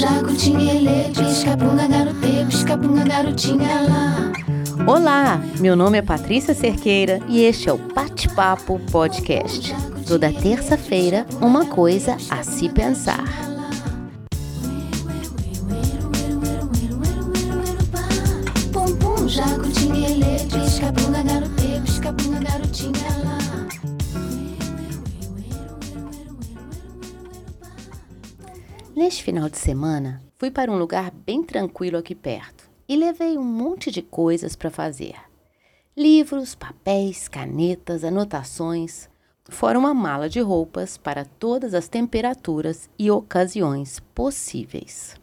jaco, tinha pisca-bunga, garotê, pisca-bunga, garotinha lá. Olá, meu nome é Patrícia Cerqueira e este é o Bate-Papo Podcast. Toda terça-feira, uma coisa a se pensar. Neste final de semana, fui para um lugar bem tranquilo aqui perto e levei um monte de coisas para fazer. Livros, papéis, canetas, anotações, fora uma mala de roupas para todas as temperaturas e ocasiões possíveis.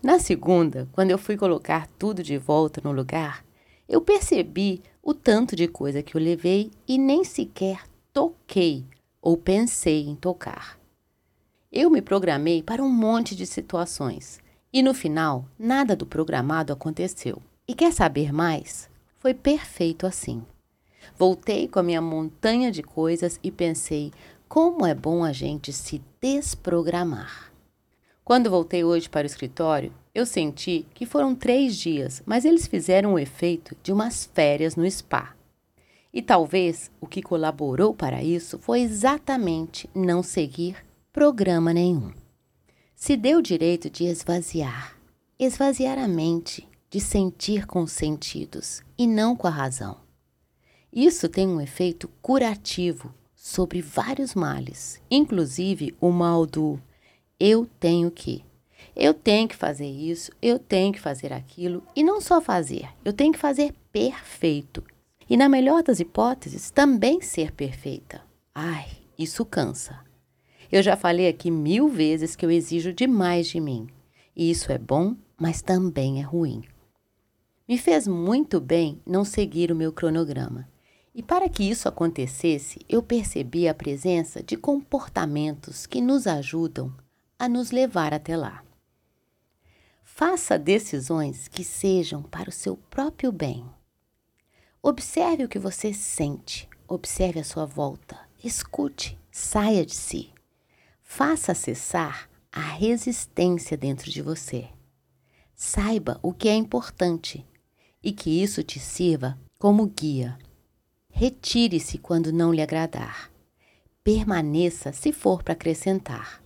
Na segunda, quando eu fui colocar tudo de volta no lugar, eu percebi o tanto de coisa que eu levei e nem sequer toquei ou pensei em tocar. Eu me programei para um monte de situações e no final nada do programado aconteceu. E quer saber mais? Foi perfeito assim. Voltei com a minha montanha de coisas e pensei como é bom a gente se desprogramar. Quando voltei hoje para o escritório, eu senti que foram três dias, mas eles fizeram o efeito de umas férias no spa. E talvez o que colaborou para isso foi exatamente não seguir programa nenhum. Se deu o direito de esvaziar, esvaziar a mente, de sentir com os sentidos e não com a razão. Isso tem um efeito curativo sobre vários males, inclusive o mal do eu tenho que. Eu tenho que fazer isso, eu tenho que fazer aquilo, e não só fazer, eu tenho que fazer perfeito. E na melhor das hipóteses, também ser perfeita. Ai, isso cansa. Eu já falei aqui mil vezes que eu exijo demais de mim. E isso é bom, mas também é ruim. Me fez muito bem não seguir o meu cronograma. E para que isso acontecesse, eu percebi a presença de comportamentos que nos ajudam a nos levar até lá. Faça decisões que sejam para o seu próprio bem. Observe o que você sente, observe a sua volta, escute, saia de si. Faça cessar a resistência dentro de você. Saiba o que é importante e que isso te sirva como guia. Retire-se quando não lhe agradar. Permaneça se for para acrescentar.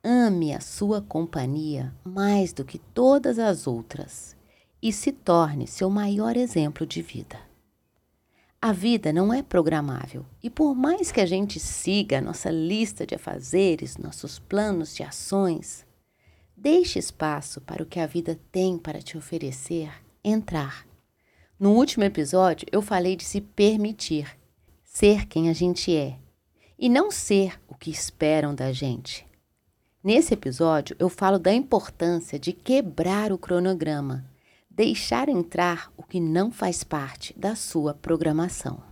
Ame a sua companhia mais do que todas as outras e se torne seu maior exemplo de vida. A vida não é programável e, por mais que a gente siga a nossa lista de afazeres, nossos planos de ações, deixe espaço para o que a vida tem para te oferecer entrar. No último episódio, eu falei de se permitir, ser quem a gente é e não ser o que esperam da gente. Nesse episódio, eu falo da importância de quebrar o cronograma deixar entrar o que não faz parte da sua programação.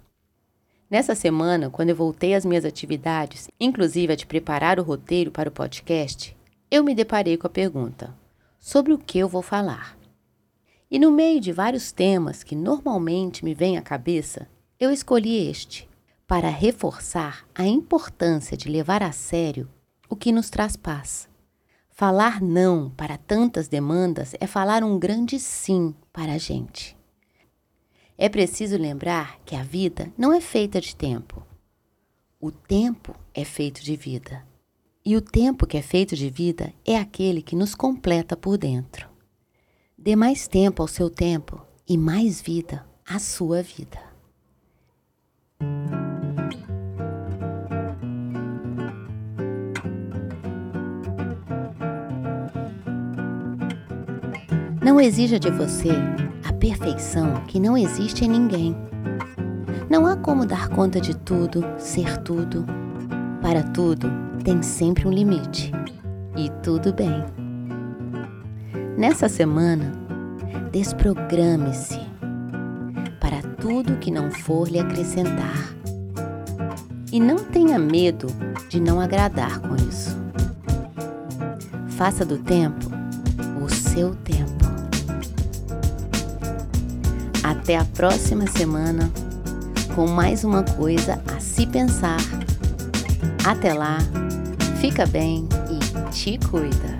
Nessa semana, quando eu voltei às minhas atividades, inclusive a de preparar o roteiro para o podcast, eu me deparei com a pergunta: sobre o que eu vou falar? E no meio de vários temas que normalmente me vêm à cabeça, eu escolhi este, para reforçar a importância de levar a sério o que nos traz paz Falar não para tantas demandas é falar um grande sim para a gente. É preciso lembrar que a vida não é feita de tempo. O tempo é feito de vida. E o tempo que é feito de vida é aquele que nos completa por dentro. Dê mais tempo ao seu tempo e mais vida à sua vida. Não exija de você a perfeição que não existe em ninguém. Não há como dar conta de tudo, ser tudo. Para tudo, tem sempre um limite. E tudo bem. Nessa semana, desprograme-se para tudo que não for lhe acrescentar. E não tenha medo de não agradar com isso. Faça do tempo o seu tempo. Até a próxima semana com mais uma coisa a se pensar. Até lá, fica bem e te cuida.